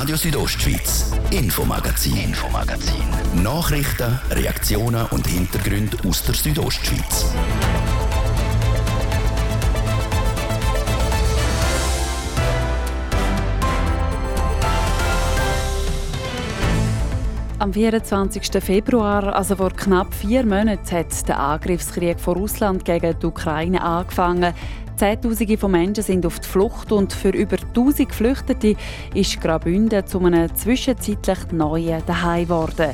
Radio Südostschweiz, Infomagazin, Infomagazin. Nachrichten, Reaktionen und Hintergründe aus der Südostschweiz. Am 24. Februar, also vor knapp vier Monaten, hat der Angriffskrieg von Russland gegen die Ukraine angefangen. Zehntausende von Menschen sind auf die Flucht und für über 1000 Geflüchtete ist Graubünden zu einem zwischenzeitlich neuen Daheim geworden.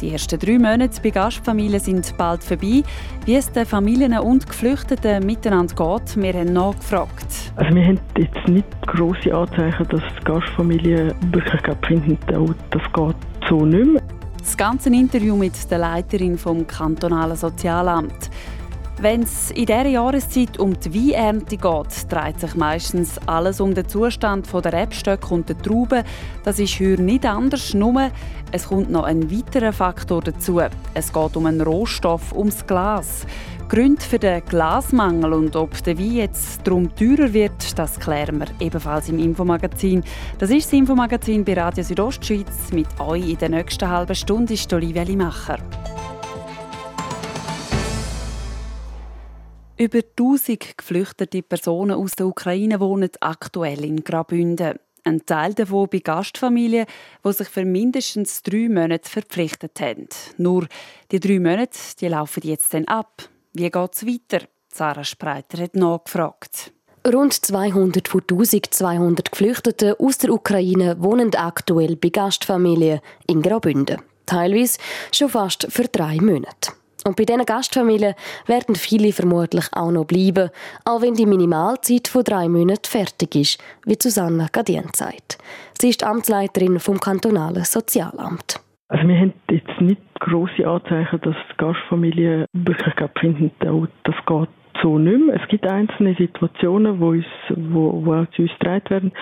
Die ersten drei Monate bei Gastfamilien sind bald vorbei. Wie es den Familien und Geflüchteten miteinander geht, wir haben nachgefragt. Also wir haben jetzt nicht grosse Anzeichen, dass die Gastfamilien wirklich finden, oh, das geht so nicht mehr. Das ganze Interview mit der Leiterin vom kantonalen Sozialamt. Wenn es in dieser Jahreszeit um die Weinernte geht, dreht sich meistens alles um den Zustand der Rebstöcke und der Trauben. Das ist hier nicht anders, nur es kommt noch ein weiterer Faktor dazu. Es geht um einen Rohstoff, ums Glas. Gründe für den Glasmangel und ob der Wein jetzt darum teurer wird, das klären wir ebenfalls im Infomagazin. Das ist das Infomagazin bei Radio Südostschweiz. Mit euch in der nächsten halben Stunde ist Olivia Limacher. Über 1000 geflüchtete Personen aus der Ukraine wohnen aktuell in Graubünden. Ein Teil davon bei Gastfamilien, die sich für mindestens drei Monate verpflichtet haben. Nur die drei Monate die laufen jetzt dann ab. Wie geht es weiter? Sarah Spreiter hat nachgefragt. Rund 200 von 1200 Geflüchteten aus der Ukraine wohnen aktuell bei Gastfamilien in Graubünden. Teilweise schon fast für drei Monate. Und bei diesen Gastfamilien werden viele vermutlich auch noch bleiben, auch wenn die Minimalzeit von drei Monaten fertig ist, wie Susanna Gadien sagt. Sie ist Amtsleiterin vom kantonalen Sozialamt. Also wir haben jetzt nicht grosse Anzeichen, dass die Gastfamilien wirklich finden, das geht so nicht mehr. Es gibt einzelne Situationen, wo, uns, wo, wo auch zu uns getragen werden.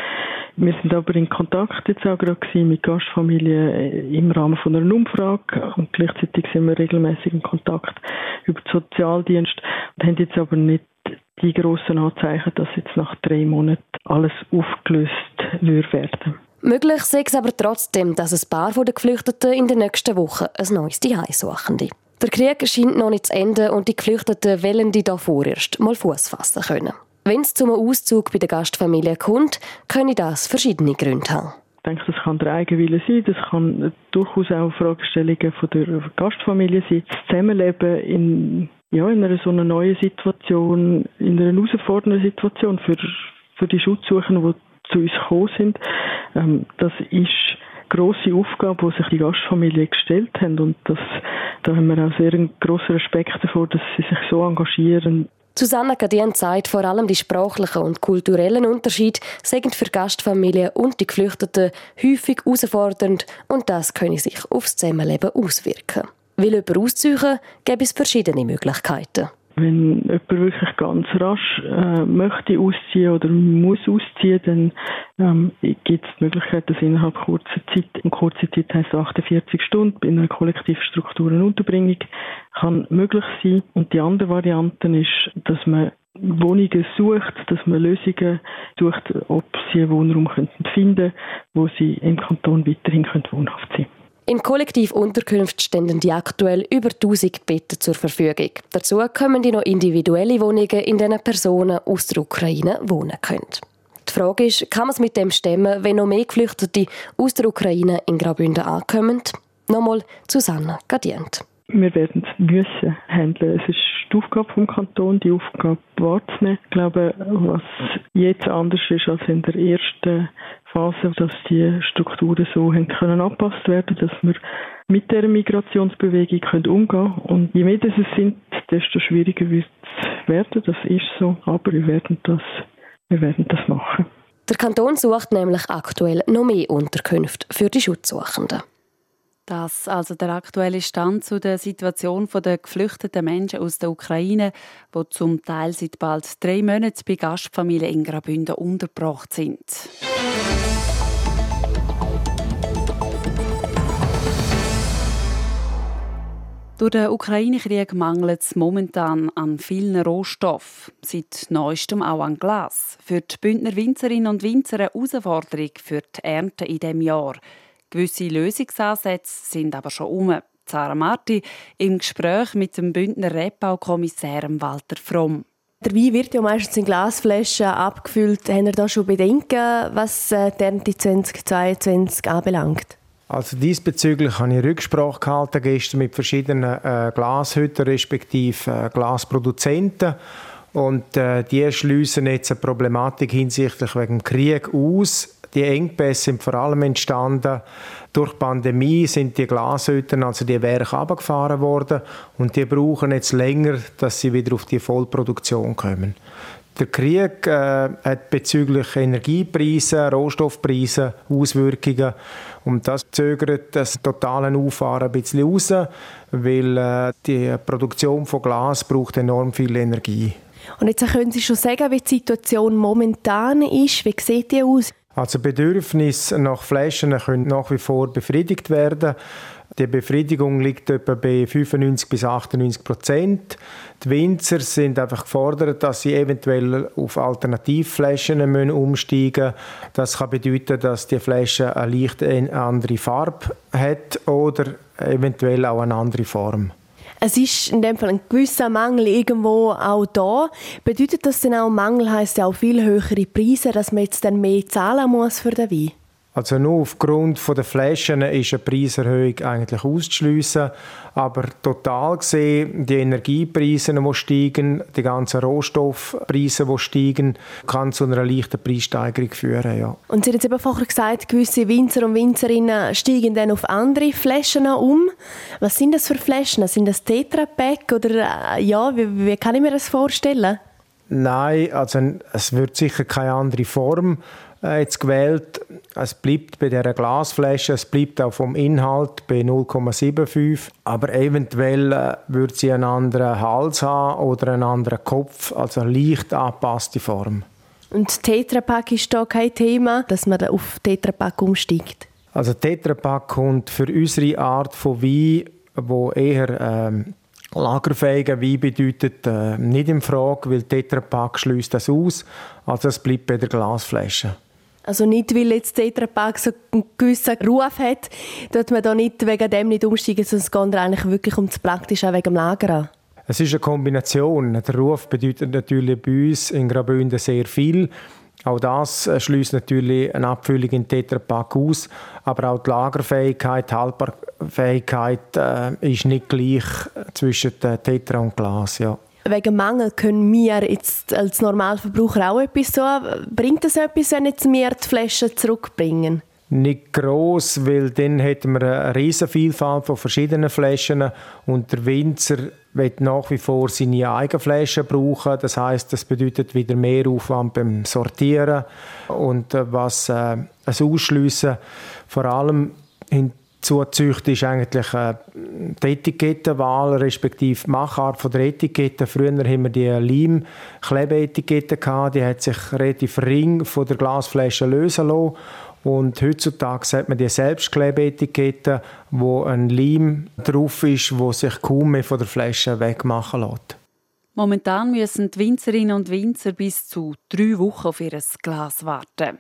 Wir sind aber in Kontakt jetzt auch gerade mit Gastfamilien äh, im Rahmen von einer Umfrage und gleichzeitig sind wir regelmäßig in Kontakt über den Sozialdienst und haben jetzt aber nicht die grossen Anzeichen, dass jetzt nach drei Monaten alles aufgelöst wird werden. Möglich sei es aber trotzdem, dass ein paar der Geflüchteten in den nächsten Wochen ein neues Zuhause suchen. Der Krieg scheint noch nicht zu enden und die Geflüchteten wollen die da vorerst mal Fuß fassen können. Wenn es zum Auszug bei der Gastfamilie kommt, können das verschiedene Gründe haben. Ich denke, das kann der Eigenwille sein, das kann durchaus auch Fragestellungen von der Gastfamilie sein. Das Zusammenleben in, ja, in einer so einer neuen Situation, in einer herausfordernden Situation für, für die Schutzsuchenden, die zu uns gekommen sind, ähm, das ist grosse Aufgabe, die sich die Gastfamilien gestellt haben und das, da haben wir auch sehr einen grossen Respekt davor, dass sie sich so engagieren. Susanna Gadien sagt, vor allem die sprachlichen und kulturellen Unterschiede seien für Gastfamilien und die Geflüchteten häufig herausfordernd und das könne sich aufs Zusammenleben auswirken. Will jemand ausziehen, gäbe es verschiedene Möglichkeiten. Wenn jemand wirklich ganz rasch äh, möchte ausziehen oder muss ausziehen, dann ähm, gibt es die Möglichkeit, dass innerhalb kurzer Zeit, in kurzer Zeit heisst 48 Stunden, in einer Kollektivstruktur eine Unterbringung kann möglich sein. Und die andere Variante ist, dass man Wohnungen sucht, dass man Lösungen sucht, ob sie einen Wohnraum finden könnten, wo sie im Kanton weiterhin wohnhaft sein können. In Kollektivunterkünften stehen die aktuell über 1000 Betten zur Verfügung. Dazu kommen die noch individuelle Wohnungen, in denen Personen aus der Ukraine wohnen können. Die Frage ist, kann man es mit dem stemmen, wenn noch mehr Geflüchtete aus der Ukraine in Graubünden ankommen? Nochmal Susanna Gadient. Wir werden es müssen handeln. Es ist die Aufgabe vom Kanton, die Aufgabe wahrzunehmen. Ich glaube, was jetzt anders ist als in der ersten Phase, dass die Strukturen so haben können angepasst werden, dass wir mit der Migrationsbewegung können umgehen und je mehr das es sind, desto schwieriger wird es werden. Das ist so, aber wir werden das, wir werden das machen. Der Kanton sucht nämlich aktuell noch mehr Unterkünfte für die Schutzsuchenden. Das also der aktuelle Stand zu der Situation der geflüchteten Menschen aus der Ukraine, die zum Teil seit bald drei Monaten bei Gastfamilien in Graubünden untergebracht sind. Durch den Ukraine-Krieg mangelt es momentan an vielen Rohstoffen, seit neuestem auch an Glas. Für die Bündner Winzerinnen und Winzer eine Herausforderung für die Ernte in diesem Jahr. Gewisse Lösungsansätze sind aber schon um. Sarah Marti im Gespräch mit dem Bündner Rebbaukommissär Walter Fromm. Der Wein wird ja meistens in Glasflaschen abgefüllt. Haben Sie da schon Bedenken, was äh, die Ernte 2022 anbelangt? Also diesbezüglich habe ich Rücksprache gehalten gestern mit verschiedenen äh, Glashütten respektive äh, Glasproduzenten und äh, die schließen jetzt eine Problematik hinsichtlich wegen dem Krieg aus. Die Engpässe sind vor allem entstanden durch die Pandemie sind die Glashütten, also die Werke abgefahren worden und die brauchen jetzt länger, dass sie wieder auf die Vollproduktion kommen. Der Krieg äh, hat bezüglich Energiepreise, Rohstoffpreise Auswirkungen und das zögert das totale Auffahren ein bisschen raus, weil äh, die Produktion von Glas braucht enorm viel Energie. Und jetzt können Sie schon sagen, wie die Situation momentan ist. Wie sieht die aus? Also Bedürfnisse nach Flaschen können nach wie vor befriedigt werden. Die Befriedigung liegt etwa bei 95 bis 98 Prozent. Die Winzer sind einfach gefordert, dass sie eventuell auf Alternativflaschen umsteigen müssen. Das kann bedeuten, dass die Flasche eine leicht andere Farbe hat oder eventuell auch eine andere Form. Es ist in dem Fall ein gewisser Mangel irgendwo auch da. Bedeutet das denn auch, Mangel heißt ja auch viel höhere Preise, dass man jetzt dann mehr zahlen muss für den Wein? Also nur aufgrund der Flaschen ist eine Preiserhöhung eigentlich auszuschliessen. Aber total gesehen, die Energiepreise, die steigen, die ganzen Rohstoffpreise, die steigen, kann zu einer leichten Preissteigerung führen. Ja. Und Sie haben jetzt eben vorher gesagt, gewisse Winzer und Winzerinnen steigen dann auf andere Flaschen um. Was sind das für Flaschen? Sind das Tetra Pak oder äh, ja, wie, wie kann ich mir das vorstellen? Nein, also es wird sicher keine andere Form jetzt gewählt. Es bleibt bei der Glasflasche, es bleibt auch vom Inhalt bei 0,75, aber eventuell äh, wird sie einen anderen Hals haben oder einen anderen Kopf, also leicht angepasste Form. Und Tetrapack ist da kein Thema, dass man auf Tetrapack umsteigt? Also Tetrapack kommt für unsere Art von Wein, wo eher ähm, lagerfähiger Wein bedeutet, äh, nicht in Frage, weil Tetrapack schließt das aus. Also es bleibt bei der Glasflasche. Also nicht, weil jetzt Tetra Pak so einen gewissen Ruf hat, dass man da nicht wegen dem nicht umsteigen, sondern es geht eigentlich wirklich um das Praktische, auch wegen dem Lager Es ist eine Kombination. Der Ruf bedeutet natürlich bei uns in Graubünden sehr viel. Auch das schließt natürlich eine Abfüllung in Tetra Pak aus, aber auch die Lagerfähigkeit, die Haltbarfähigkeit äh, ist nicht gleich zwischen Tetra und Glas. Ja wegen Mangel können wir jetzt als Normalverbraucher auch etwas so. Bringt das etwas, wenn jetzt wir die Flaschen zurückbringen? Nicht gross, weil dann hätten wir eine riesige Vielfalt von verschiedenen Flaschen und der Winzer wird nach wie vor seine eigenen Flaschen brauchen. Das heißt, das bedeutet wieder mehr Aufwand beim Sortieren und äh, was äh, es ausschliessen vor allem zuzüchten, ist eigentlich äh, die Etikettenwahl, respektive die Machart von der Etikette. Früher haben wir die Leim-Klebeetikette die hat sich relativ ring von der Glasflasche lösen lassen. Und heutzutage hat man die Selbstklebeetikette, wo ein Leim drauf ist, wo sich kaum mehr von der Flasche wegmachen lässt. Momentan müssen die Winzerinnen und Winzer bis zu drei Wochen auf ihr Glas warten.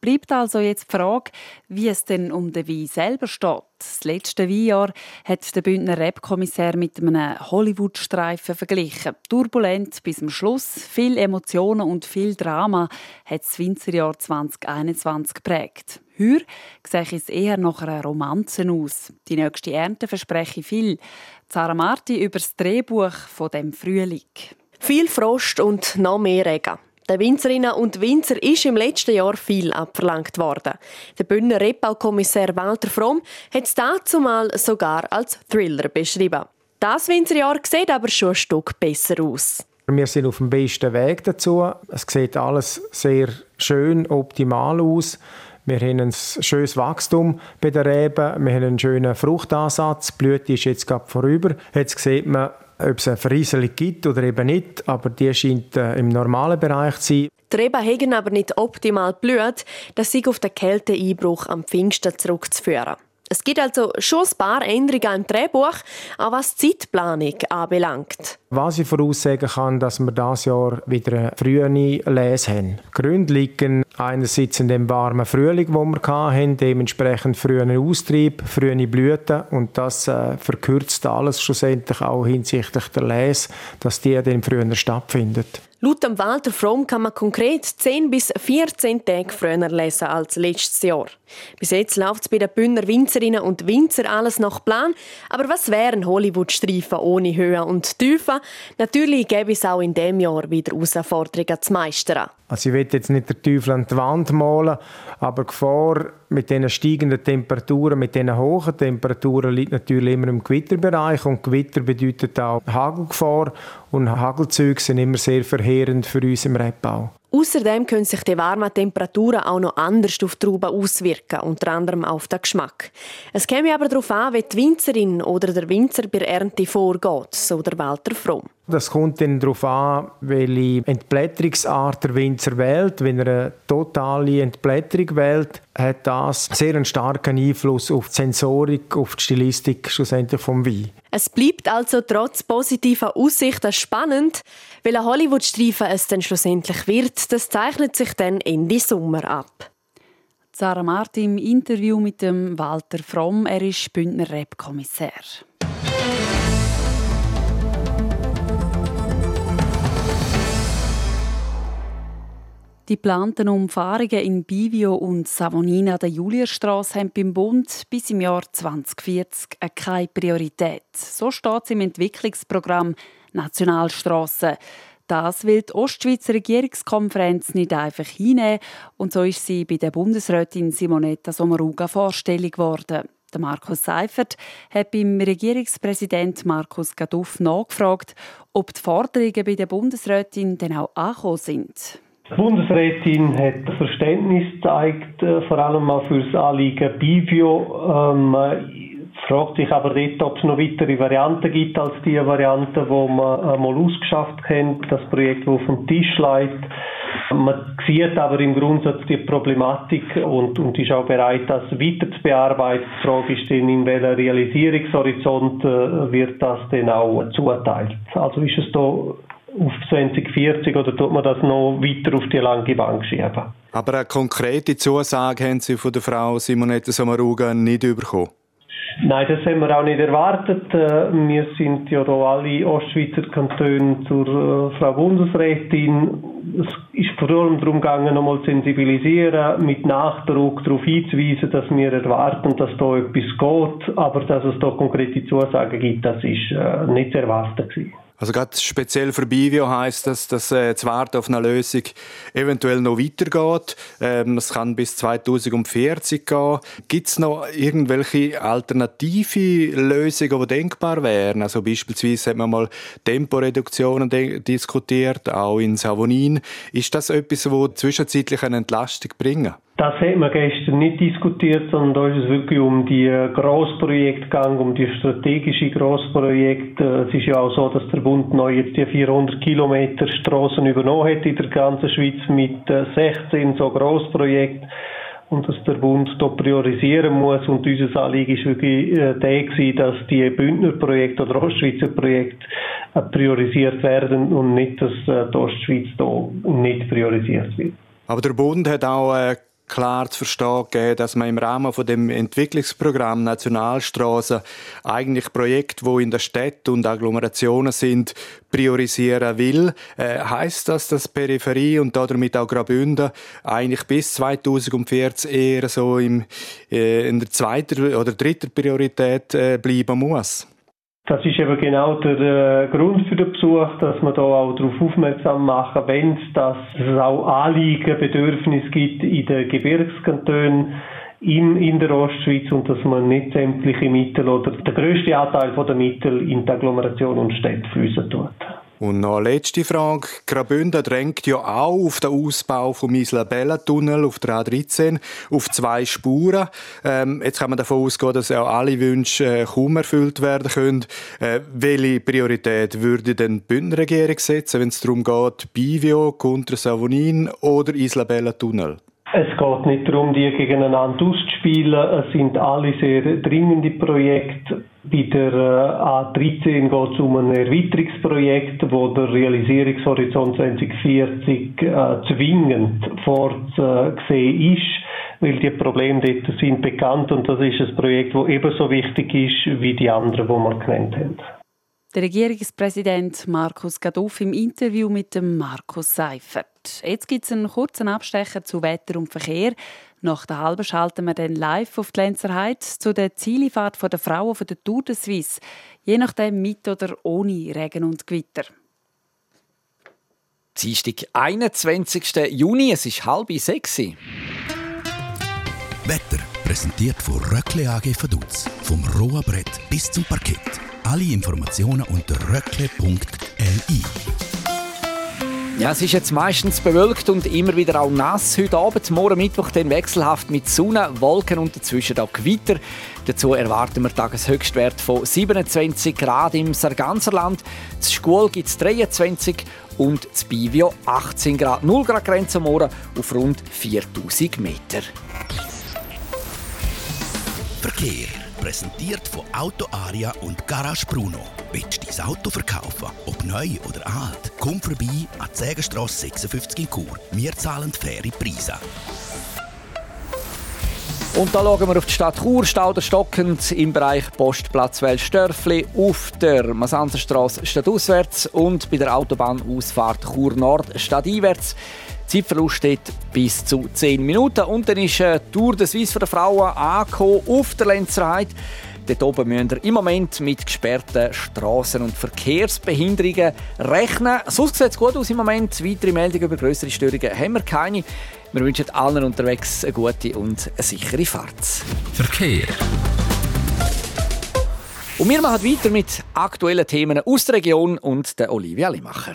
Bleibt also jetzt die Frage, wie es denn um den Wein selber steht. Das letzte Weinjahr hat der Bündner Rap-Kommissär mit einem Hollywood-Streifen verglichen. Turbulent bis zum Schluss, viel Emotionen und viel Drama hat das Winzerjahr 2021 geprägt. Heuer sehe es eher nach einer Romanze aus. Die nächste Ernte verspreche viel. Sarah Marti über das Drehbuch von dem Frühling. Viel Frost und noch mehr Regen. Den Winzerinnen und Winzer ist im letzten Jahr viel abverlangt worden. Der Bündner Rebbaukommissär Walter Fromm hat es dazu mal sogar als Thriller beschrieben. Das Winzerjahr sieht aber schon ein Stück besser aus. Wir sind auf dem besten Weg dazu. Es sieht alles sehr schön, optimal aus. Wir haben ein schönes Wachstum bei den Reben. Wir haben einen schönen Fruchtansatz. Die Blüte ist jetzt gerade vorüber. Jetzt sieht man, ob es eine Verrieselung gibt oder eben nicht, aber die scheint äh, im normalen Bereich zu sein. Die Reben haben aber nicht optimal blüht, das sei auf den Kälteeinbruch am Pfingsten zurückzuführen. Es gibt also schon ein paar Änderungen im Drehbuch, auch was die Zeitplanung anbelangt. Was ich voraussagen kann, dass wir dieses Jahr wieder eine frühe Lese haben. Die Gründe liegen einerseits in dem warmen Frühling, den wir hatten, dementsprechend frühen Austrieb, frühe Blüten und das äh, verkürzt alles schlussendlich auch hinsichtlich der Lese, dass die dann früher stattfindet. Laut Walter Fromm kann man konkret 10 bis 14 Tage früher lesen als letztes Jahr. Bis jetzt läuft es bei den Bündner Winzerinnen und Winzer alles nach Plan. Aber was wären Hollywood-Streifen ohne Höhe und Tiefe? Natürlich gäbe es auch in diesem Jahr wieder Herausforderungen zu meistern. Also ich will jetzt nicht den Teufel an die Wand malen, aber die Gefahr mit diesen steigenden Temperaturen, mit diesen hohen Temperaturen liegt natürlich immer im Gewitterbereich und Gewitter bedeutet auch Hagelgefahr und Hagelzüge sind immer sehr verheerend für uns im Rebbau. Außerdem können sich die warmen Temperaturen auch noch anders auf die Trauben auswirken, unter anderem auf den Geschmack. Es käme aber darauf an, wie die Winzerin oder der Winzer bei der Ernte vorgeht, so der Walter Fromm. Das kommt dann darauf an, welche Entblätterungsart der Winzer wählt. Wenn er eine totale Entblätterung wählt, hat das sehr einen starken Einfluss auf die Sensorik, auf die Stilistik schlussendlich vom Wein. Es bleibt also trotz positiver Aussichten spannend. Welcher Hollywood-Streifen es dann schlussendlich wird, das zeichnet sich dann Ende Sommer ab. Sarah Martin im Interview mit dem Walter Fromm. Er ist Bündner Rap-Kommissar. Die geplanten Umfahrungen in Bivio und Savonina der Julierstraße haben beim Bund bis im Jahr 2040 keine Priorität. So steht es im Entwicklungsprogramm Nationalstraße. Das will die Ostschweizer Regierungskonferenz nicht einfach hinnehmen und so ist sie bei der Bundesrätin Simonetta Sommaruga vorstellig geworden. Der Markus Seifert hat beim Regierungspräsident Markus Gaduff nachgefragt, ob die Forderungen bei der Bundesrätin denn auch angekommen sind. Die Bundesrätin hat Verständnis gezeigt, äh, vor allem auch für das Anliegen Bivio. Ähm, fragt sich aber dort, ob es noch weitere Varianten gibt als die Variante, die man einmal ausgeschafft kennt, das Projekt, das auf dem Tisch liegt. Man sieht aber im Grundsatz die Problematik und, und ist auch bereit, das weiter zu bearbeiten. Die Frage ist dann, in welchem Realisierungshorizont äh, wird das denn auch zuteilt. Also ist es da auf 2040 oder tut man das noch weiter auf die lange Bank schieben? Aber eine konkrete Zusage haben Sie von der Frau Simonetta Sommaruga nicht bekommen? Nein, das haben wir auch nicht erwartet. Äh, wir sind ja da alle Ostschweizer Kantone zur äh, Frau Bundesrätin. Es ist vor allem darum gegangen, nochmal zu sensibilisieren, mit Nachdruck darauf hinzuweisen, dass wir erwarten, dass da etwas geht. Aber dass es da konkrete Zusagen gibt, das ist äh, nicht zu erwarten gewesen. Also gerade speziell für Bivio heißt das, dass äh, das Warten auf eine Lösung eventuell noch weitergeht. Ähm, es kann bis 2040 gehen. Gibt es noch irgendwelche alternative Lösungen, die denkbar wären? Also beispielsweise hat man mal Temporeduktionen diskutiert, auch in Savonin. Ist das etwas, das zwischenzeitlich eine Entlastung bringen? Das hat man gestern nicht diskutiert, sondern da ist es wirklich um die Grossprojekte gegangen, um die strategische Grossprojekte. Es ist ja auch so, dass der Bund neu jetzt die 400 Kilometer Straßen übernommen hat in der ganzen Schweiz mit 16 so Grossprojekten und dass der Bund da priorisieren muss und unser Anliegen ist wirklich äh, der dass die Bündner Projekte oder Ostschweizer Projekte äh, priorisiert werden und nicht, dass äh, die Ostschweiz da nicht priorisiert wird. Aber der Bund hat auch äh, klar zu verstehen gegeben, dass man im Rahmen von dem Entwicklungsprogramm Nationalstraße eigentlich Projekte, wo in der Stadt und Agglomerationen sind, priorisieren will. Äh, heißt das, dass Peripherie und damit auch Graubünden eigentlich bis 2040 eher so im, äh, in der zweiten oder dritten Priorität äh, bleiben muss? Das ist eben genau der äh, Grund für den Besuch, dass man da auch darauf aufmerksam machen, wenn es das auch Anliegen, Bedürfnis gibt in den Gebirgskantonen in, in der Ostschweiz und dass man nicht sämtliche Mittel oder der größte Anteil der Mittel in die Agglomeration und Städte fließen tut. Und noch eine letzte Frage. Graubünden drängt ja auch auf den Ausbau vom Isla-Bella-Tunnel auf der A13 auf zwei Spuren. Ähm, jetzt kann man davon ausgehen, dass auch alle Wünsche äh, kaum erfüllt werden können. Äh, welche Priorität würde denn die Bündner Regierung setzen, wenn es darum geht, Bivio, Contra Savonin oder Isla-Bella-Tunnel? Es geht nicht darum, die gegeneinander auszuspielen. Es sind alle sehr dringende Projekte. Bei der äh, A13 geht es um ein Erweiterungsprojekt, wo der Realisierungshorizont 2040 äh, zwingend vorzusehen ist, weil die Probleme dort sind bekannt und das ist ein Projekt, das ebenso wichtig ist wie die anderen, die wir genannt haben. Der Regierungspräsident Markus Gaduff im Interview mit dem Markus Seifert. Jetzt gibt es einen kurzen Abstecher zu Wetter und Verkehr. Nach der halben schalten wir dann live auf die Lenzerheide zu der Zielfahrt der Frauen von der Tour de Suisse. Je nachdem mit oder ohne Regen und Gewitter. Dienstag, 21. Juni, es ist halb sechs. Wetter präsentiert von Röckle AG Vaduz. Vom rohen Brett bis zum Parkett. Alle Informationen unter röckle.li. Ja, es ist jetzt meistens bewölkt und immer wieder auch nass. Heute Abend, morgen Mittwoch, dann wechselhaft mit Sonne, Wolken und dazwischen auch Gewitter. Dazu erwarten wir Tageshöchstwert von 27 Grad im Sarganserland. Zu Schkuhl gibt es 23 und zu Bivio 18 Grad. 0 Grad Grenze morgen auf rund 4000 Meter. Verkehr. Präsentiert von Auto Aria und Garage Bruno. Willst du dein Auto verkaufen? Ob neu oder alt? Komm vorbei an die Sägenstrasse 56 in Chur. Wir zahlen faire Preise. Und da schauen wir auf die Stadt Chur, stauderstockend im Bereich Postplatz Welsdörfli, auf der Masanzerstraße stadtauswärts und bei der Autobahnausfahrt Chur Nord stadteinwärts. Zeitverlust steht bis zu 10 Minuten. Und dann ist äh, Tour de Suisse der Frauen angekommen auf der Lenzerheide. Dort oben müssen wir im Moment mit gesperrten Straßen und Verkehrsbehinderungen rechnen. Sonst sieht es gut aus im Moment. Weitere Meldungen über größere Störungen haben wir keine. Wir wünschen allen unterwegs eine gute und eine sichere Fahrt. Verkehr. Und wir machen weiter mit aktuellen Themen aus der Region und der Olivia Limacher.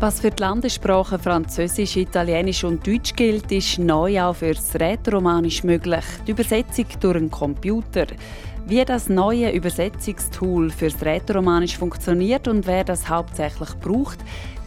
Was für die Landessprachen Französisch, Italienisch und Deutsch gilt, ist neu auch für das Rätoromanisch möglich. Die Übersetzung durch einen Computer. Wie das neue Übersetzungstool fürs Rätoromanisch funktioniert und wer das hauptsächlich braucht,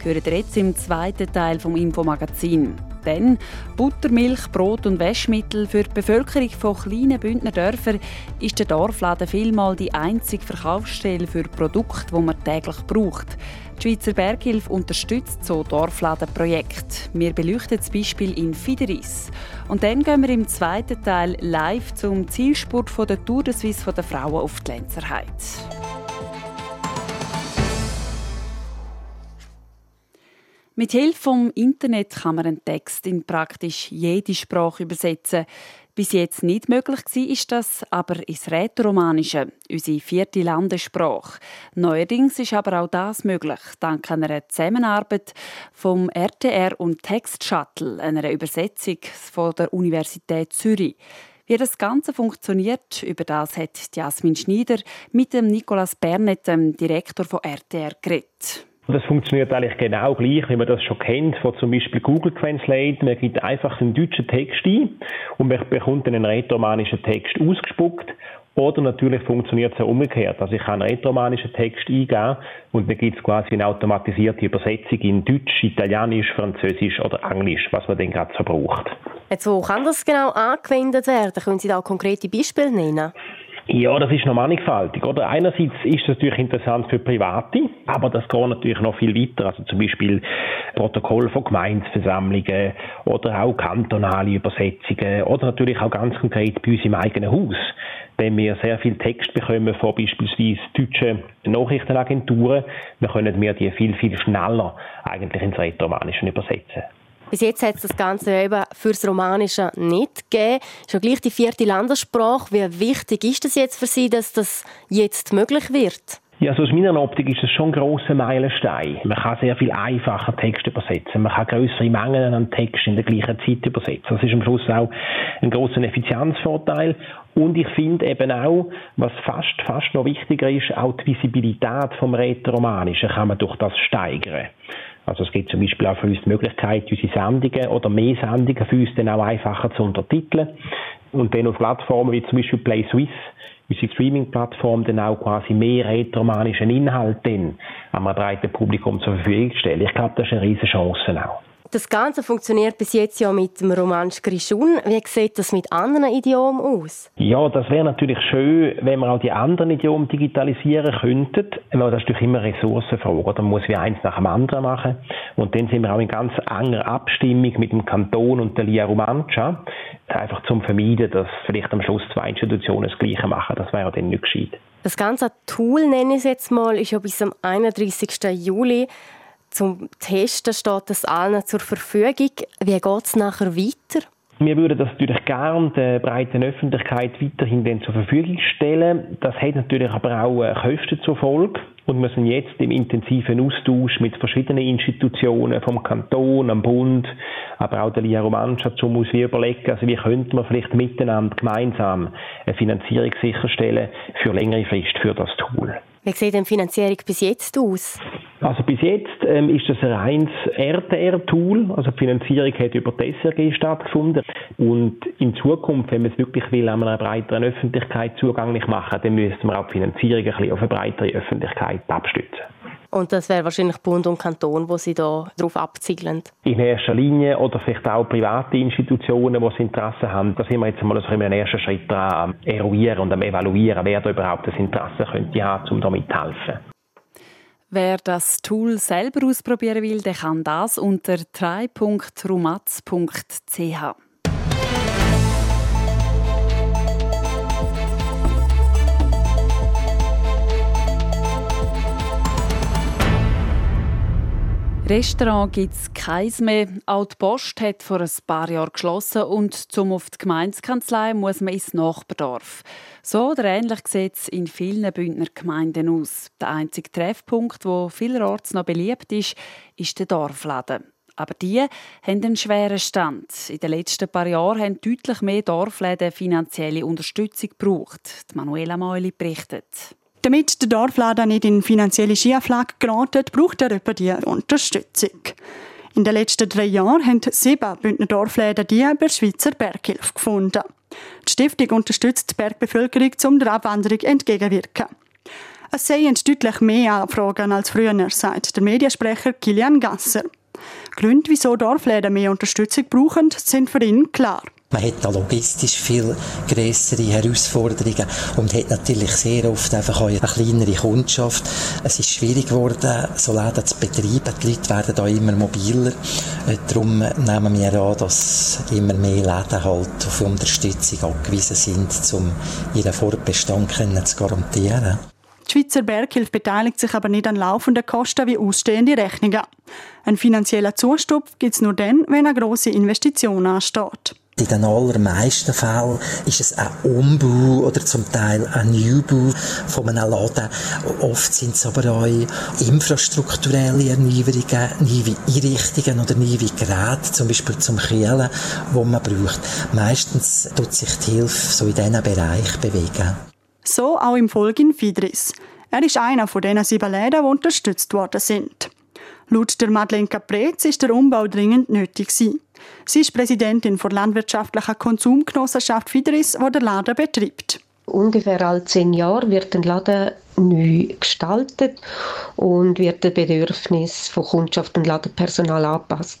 gehört jetzt im zweiten Teil vom Infomagazin. Denn Butter, Milch, Brot und Wäschmittel für die Bevölkerung von kleinen Bündner Dörfern ist der Dorfladen vielmal die einzige Verkaufsstelle für Produkte, die man täglich braucht. Die Schweizer Berghilfe unterstützt so Dorfladenprojekte. Wir beleuchten das Beispiel in Fideris. Und dann gehen wir im zweiten Teil live zum Zielspurt von der Tour de Suisse der Frauen auf die Lenzerheide. Mit Hilfe vom Internet kann man einen Text in praktisch jede Sprache übersetzen. Bis jetzt nicht möglich war, ist das aber ins Rätoromanische, unsere vierte Landessprache. Neuerdings ist aber auch das möglich, dank einer Zusammenarbeit vom RTR und Text Shuttle, einer Übersetzung von der Universität Zürich. Wie das Ganze funktioniert, über das hat Jasmin Schneider mit dem Nicolas Bernet, dem Direktor von RTR, geredet. Das funktioniert eigentlich genau gleich, wie man das schon kennt, von zum Beispiel Google Translate. Man gibt einfach einen deutschen Text ein und man bekommt einen rätoromanischen Text ausgespuckt. Oder natürlich funktioniert es auch umgekehrt. Also ich kann einen rätoromanischen Text eingeben und dann gibt es quasi eine automatisierte Übersetzung in Deutsch, Italienisch, Französisch oder Englisch, was man dann gerade so braucht. Jetzt, wo kann das genau angewendet werden? Können Sie da konkrete Beispiele nennen? Ja, das ist noch mannigfaltig. Oder? Einerseits ist das natürlich interessant für Private, aber das geht natürlich noch viel weiter. Also zum Beispiel Protokoll von Gemeinsversammlungen oder auch kantonale Übersetzungen oder natürlich auch ganz konkret bei uns im eigenen Haus. Wenn wir sehr viel Text bekommen von beispielsweise deutschen Nachrichtenagenturen, dann können wir die viel, viel schneller eigentlich ins Rätoromanische übersetzen. Bis jetzt hat es das Ganze eben fürs Romanische nicht gegeben. Schon gleich die vierte Landessprache. Wie wichtig ist es jetzt für Sie, dass das jetzt möglich wird? Ja, also aus meiner Optik ist das schon ein grosser Meilenstein. Man kann sehr viel einfacher Text übersetzen. Man kann größere Mengen an Text in der gleichen Zeit übersetzen. Das ist am Schluss auch ein grosser Effizienzvorteil. Und ich finde eben auch, was fast, fast noch wichtiger ist, auch die Visibilität vom Rätoromanischen kann man durch das steigern. Also es gibt zum Beispiel auch für uns die Möglichkeit, unsere Sendungen oder mehr Sendungen für uns dann auch einfacher zu untertiteln und dann auf Plattformen wie zum Beispiel Play Swiss, unsere Streaming-Plattform, dann auch quasi mehr rätoromanischen Inhalt dann einem breiten Publikum zur Verfügung stellen. Ich glaube, das ist eine riesige Chance auch. Das Ganze funktioniert bis jetzt ja mit dem Romansch Grischun. Wie sieht das mit anderen Idiomen aus? Ja, das wäre natürlich schön, wenn wir auch die anderen Idiomen digitalisieren könnten. Aber das ist natürlich immer Ressourcenfrage. Da muss wir eins nach dem anderen machen. Und dann sind wir auch in ganz enger Abstimmung mit dem Kanton und der Lia Romancia. Einfach zum Vermeiden, dass vielleicht am Schluss zwei Institutionen das Gleiche machen. Das wäre dann nicht gescheit. Das ganze Tool, nenne ich es jetzt mal, ist ja bis am 31. Juli zum Testen steht das allen zur Verfügung. Wie geht es nachher weiter? Wir würden das natürlich gerne der breiten Öffentlichkeit weiterhin zur Verfügung stellen. Das hat natürlich aber auch äh, Kosten zur Folge. Und wir sind jetzt im intensiven Austausch mit verschiedenen Institutionen, vom Kanton, am Bund, aber auch der Lia Romancia, um uns überlegen, also wie könnte man vielleicht miteinander gemeinsam eine Finanzierung sicherstellen für längere Frist für das Tool. Wie sieht denn Finanzierung bis jetzt aus? Also bis jetzt ähm, ist das ein reines RTR-Tool, also die Finanzierung hat über die SRG stattgefunden und in Zukunft, wenn man es wirklich will, an einer breiteren Öffentlichkeit zugänglich machen, dann müssen wir auch die Finanzierung ein bisschen auf eine breitere Öffentlichkeit abstützen. Und das wäre wahrscheinlich Bund und Kanton, wo Sie da darauf abzielen. In erster Linie oder vielleicht auch private Institutionen, die das Interesse haben. Da sind wir jetzt mal so in einem ersten Schritt dran am eruieren und am evaluieren, wer da überhaupt das Interesse könnte haben, um da mitzuhelfen. Wer das Tool selber ausprobieren will, der kann das unter 3.rumatz.ch. Restaurant gibt es keins mehr. Auch die Post hat vor ein paar Jahren geschlossen und zum auf die Gemeindekanzlei muss man ins Nachbardorf. So oder ähnlich sieht es in vielen Bündner Gemeinden aus. Der einzige Treffpunkt, der vielerorts noch beliebt ist, ist der Dorfladen. Aber die haben einen schweren Stand. In den letzten paar Jahren haben deutlich mehr Dorfläden finanzielle Unterstützung gebraucht. Manuela Meuli berichtet. Damit der Dorfladen nicht in finanzielle Schieflage gerät, braucht er etwa die Unterstützung. In den letzten drei Jahren haben sieben Bündner Dorfläden die bei der Schweizer Berghilfe gefunden. Die Stiftung unterstützt die Bergbevölkerung, um der Abwanderung entgegenwirken. Es seien deutlich mehr Anfragen als früher, sagt der Mediensprecher Kilian Gasser. Gründe, wieso Dorfläden mehr Unterstützung brauchen, sind für ihn klar. Man hat da logistisch viel größere Herausforderungen und hat natürlich sehr oft einfach auch eine kleinere Kundschaft. Es ist schwierig geworden, so Läden zu betreiben. Die Leute werden da immer mobiler. Äh, darum nehmen wir an, dass immer mehr Läden halt auf Unterstützung angewiesen sind, um ihren Fortbestand zu garantieren. Die Schweizer Berghilfe beteiligt sich aber nicht an laufenden Kosten wie ausstehende Rechnungen. Ein finanzieller Zustupf gibt es nur dann, wenn eine grosse Investition ansteht. In den allermeisten Fällen ist es ein Umbau oder zum Teil ein Neubau von einem Laden. Oft sind es aber auch infrastrukturelle Erneuerungen, neue Einrichtungen oder neue Geräte, zum Beispiel zum Kühlen, die man braucht. Meistens tut sich die Hilfe so in diesen Bereich bewegen. So auch im Folge in Fidris. Er ist einer von diesen sieben Läden, die unterstützt worden sind. Laut der Madeleine Caprez ist der Umbau dringend nötig gewesen. Sie ist Präsidentin der landwirtschaftlichen Konsumgenossenschaft Fidris, die der Laden betreibt. Ungefähr alle zehn Jahre wird ein Laden neu gestaltet und wird den Bedürfnis von Kundschaft und Ladenpersonal angepasst.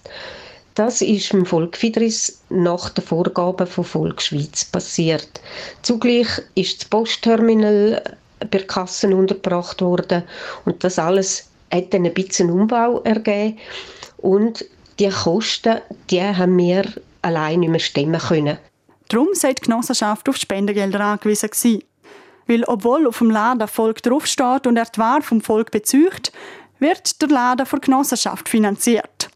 Das ist im Volk Fidris nach den Vorgaben von Volk Schweiz passiert. Zugleich ist das Postterminal bei Kassen untergebracht worden und das alles hat dann ein bisschen Umbau ergeben und die Kosten, die haben wir allein nicht mehr stemmen können. Darum sei die Genossenschaft auf Spendengelder angewiesen gewesen. Weil obwohl auf dem Laden Volk draufsteht und er die Ware vom Volk bezeugt, wird der Laden von der Genossenschaft finanziert.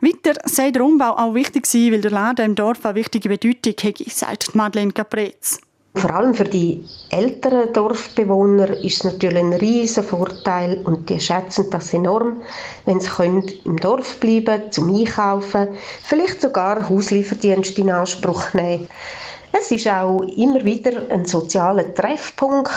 Weiter sei der Umbau auch wichtig sein, weil der Laden im Dorf eine wichtige Bedeutung hätte, sagt Madeleine Caprez. Vor allem für die älteren Dorfbewohner ist es natürlich ein riesiger Vorteil und die schätzen das enorm, wenn sie können im Dorf bleiben zum Einkaufen, vielleicht sogar Hauslieferdienst in Anspruch nehmen. Es ist auch immer wieder ein sozialer Treffpunkt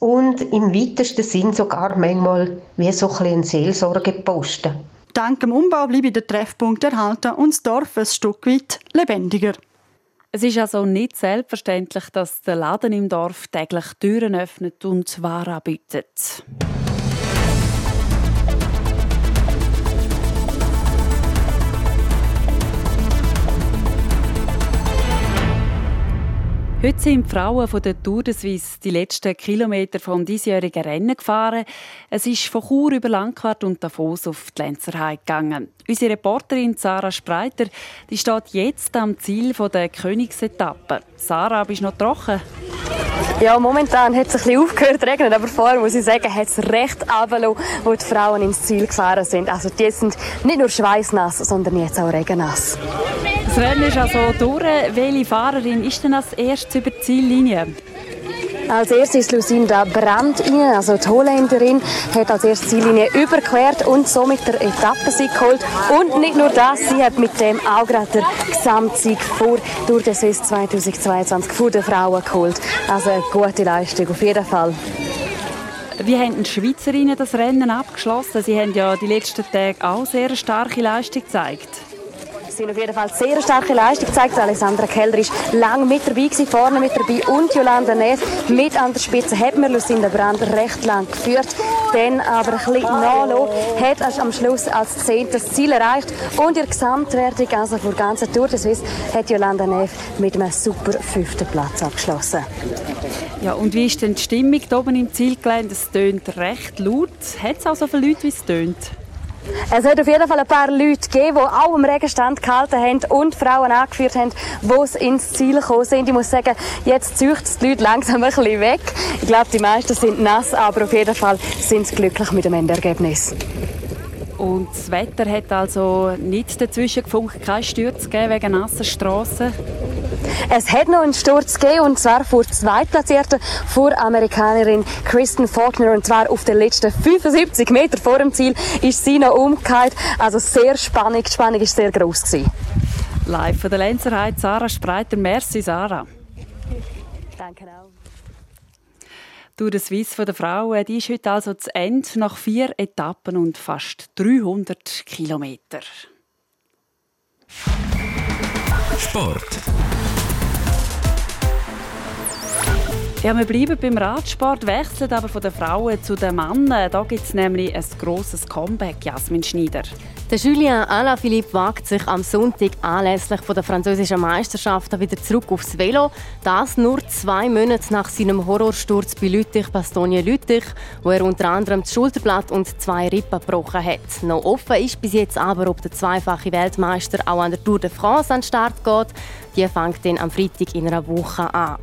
und im weitesten Sinn sogar manchmal wie so ein, Seelsorgeposten. Dank dem Umbau bleibe der Treffpunkt erhalten und das Dorf ein Stück weit lebendiger. Es ist also nicht selbstverständlich, dass der Laden im Dorf täglich Türen öffnet und Ware anbietet. Heute sind die Frauen von der Tour de Suisse die letzten Kilometer vom diesjährigen Rennen gefahren. Es ist von Chur über Langquart und Davos auf die Lenzerheide gegangen. Unsere Reporterin Sarah Spreiter die steht jetzt am Ziel der Königsetappe. Sarah, bist du noch trocken? Ja, momentan hat es ein bisschen aufgehört zu regnen, aber vorher muss ich sagen, hat es recht runtergelassen, wo die Frauen ins Ziel gefahren sind. Also die sind nicht nur schweißnass, sondern jetzt auch regennass. Das Rennen ist also durch. Welche Fahrerin ist denn als erstes über die Ziellinie? Als erstes ist Lucinda Brandt rein, also die Holländerin, hat als erste Ziellinie überquert und somit der Etappensieg geholt. Und nicht nur das, sie hat mit dem auch gerade den Gesamtsieg vor Tour de Suisse 2022 vor den Frauen geholt. Also eine gute Leistung auf jeden Fall. Wie haben die Schweizerinnen das Rennen abgeschlossen? Sie haben ja die letzten Tage auch sehr starke Leistung gezeigt. Haben auf jeden Fall sehr starke Leistung gezeigt. Alessandra Keller ist lang mit dabei gewesen, vorne mit dabei und Jolanda Neff mit an der Spitze hat mir Lucinda Brand recht lang geführt. Dann aber ein bisschen nachlassen, hat am Schluss als zehntes Ziel erreicht und ihre Gesamtwertung, also für die ganze Tour des Suisse, hat Jolanda Neff mit einem super fünften Platz abgeschlossen. Ja, und wie ist denn die Stimmung hier oben im Zielgelände? Es tönt recht laut. Hat es auch so viele Leute, wie es tönt? Es hat auf jeden Fall ein paar Leute gegeben, die auch im Regenstand gehalten haben und Frauen angeführt haben, die ins Ziel gekommen sind. Ich muss sagen, jetzt zücht die Leute langsam ein bisschen weg. Ich glaube, die meisten sind nass, aber auf jeden Fall sind sie glücklich mit dem Endergebnis. Und das Wetter hat also nicht dazwischen gefunkt, keine Stürze wegen nasser Straßen? Es hat noch einen Sturz gegeben, und zwar vor Zweitplatzierten, vor Amerikanerin Kristen Faulkner, und zwar auf den letzten 75 Meter vor dem Ziel ist sie noch umgekehrt. Also sehr spannend, die Spannung war sehr groß. Gewesen. Live von der Lenzerheit, Sarah Spreiter. Merci, Sarah. Danke auch. Tour de Suisse von der Frauen, die ist heute also zu Ende nach vier Etappen und fast 300 Kilometer. Sport. Ja, wir bleiben beim Radsport, wechseln aber von den Frauen zu den Männern. Da gibt es nämlich ein grosses Comeback, Jasmin Schneider. Der Julien Alaphilippe wagt sich am Sonntag anlässlich der französischen Meisterschaften wieder zurück aufs Velo. Das nur zwei Monate nach seinem Horrorsturz bei Lüttich-Bastogne-Lüttich, wo er unter anderem das Schulterblatt und zwei Rippen gebrochen hat. Noch offen ist bis jetzt aber, ob der zweifache Weltmeister auch an der Tour de France an den Start geht. Die fängt dann am Freitag in einer Woche an.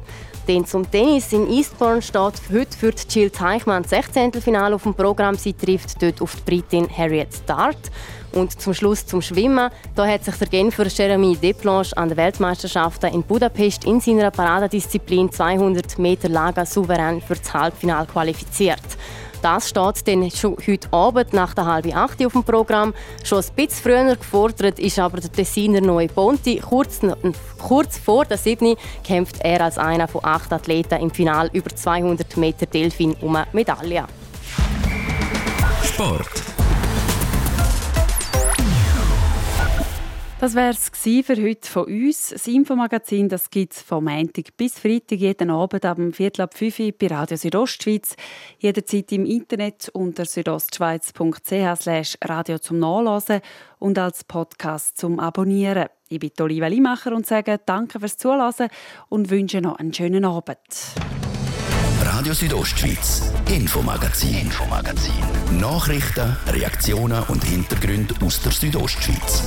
Dann zum Tennis. In Eastbourne steht heute für Jill Teichmann das 16. Finale auf dem Programm. Sie trifft dort auf die Britin Harriet Start. Und zum Schluss zum Schwimmen. Da hat sich der Genfer Jeremy Deplanche an den Weltmeisterschaften in Budapest in seiner Paradedisziplin 200 Meter Lager souverän für das Halbfinale qualifiziert. Das steht dann schon heute Abend nach der halben acht auf dem Programm. Schon ein bisschen früher gefordert ist aber der Tessiner Neue Ponti. Kurz, kurz vor der 7 kämpft er als einer von acht Athleten im Final über 200 Meter Delfin um eine Medaille. Sport. Das wäre es für heute von uns. Das Infomagazin gibt es vom Montag bis Freitag jeden Abend ab Viertel ab 5 Uhr bei Radio Südostschweiz. Jederzeit im Internet unter südostschweiz.ch radio zum Nachlesen und als Podcast zum Abonnieren. Ich bin Oliva Limacher und sage Danke fürs Zuhören und wünsche noch einen schönen Abend. Radio Südostschweiz, Infomagazin, Infomagazin. Nachrichten, Reaktionen und Hintergründe aus der Südostschweiz.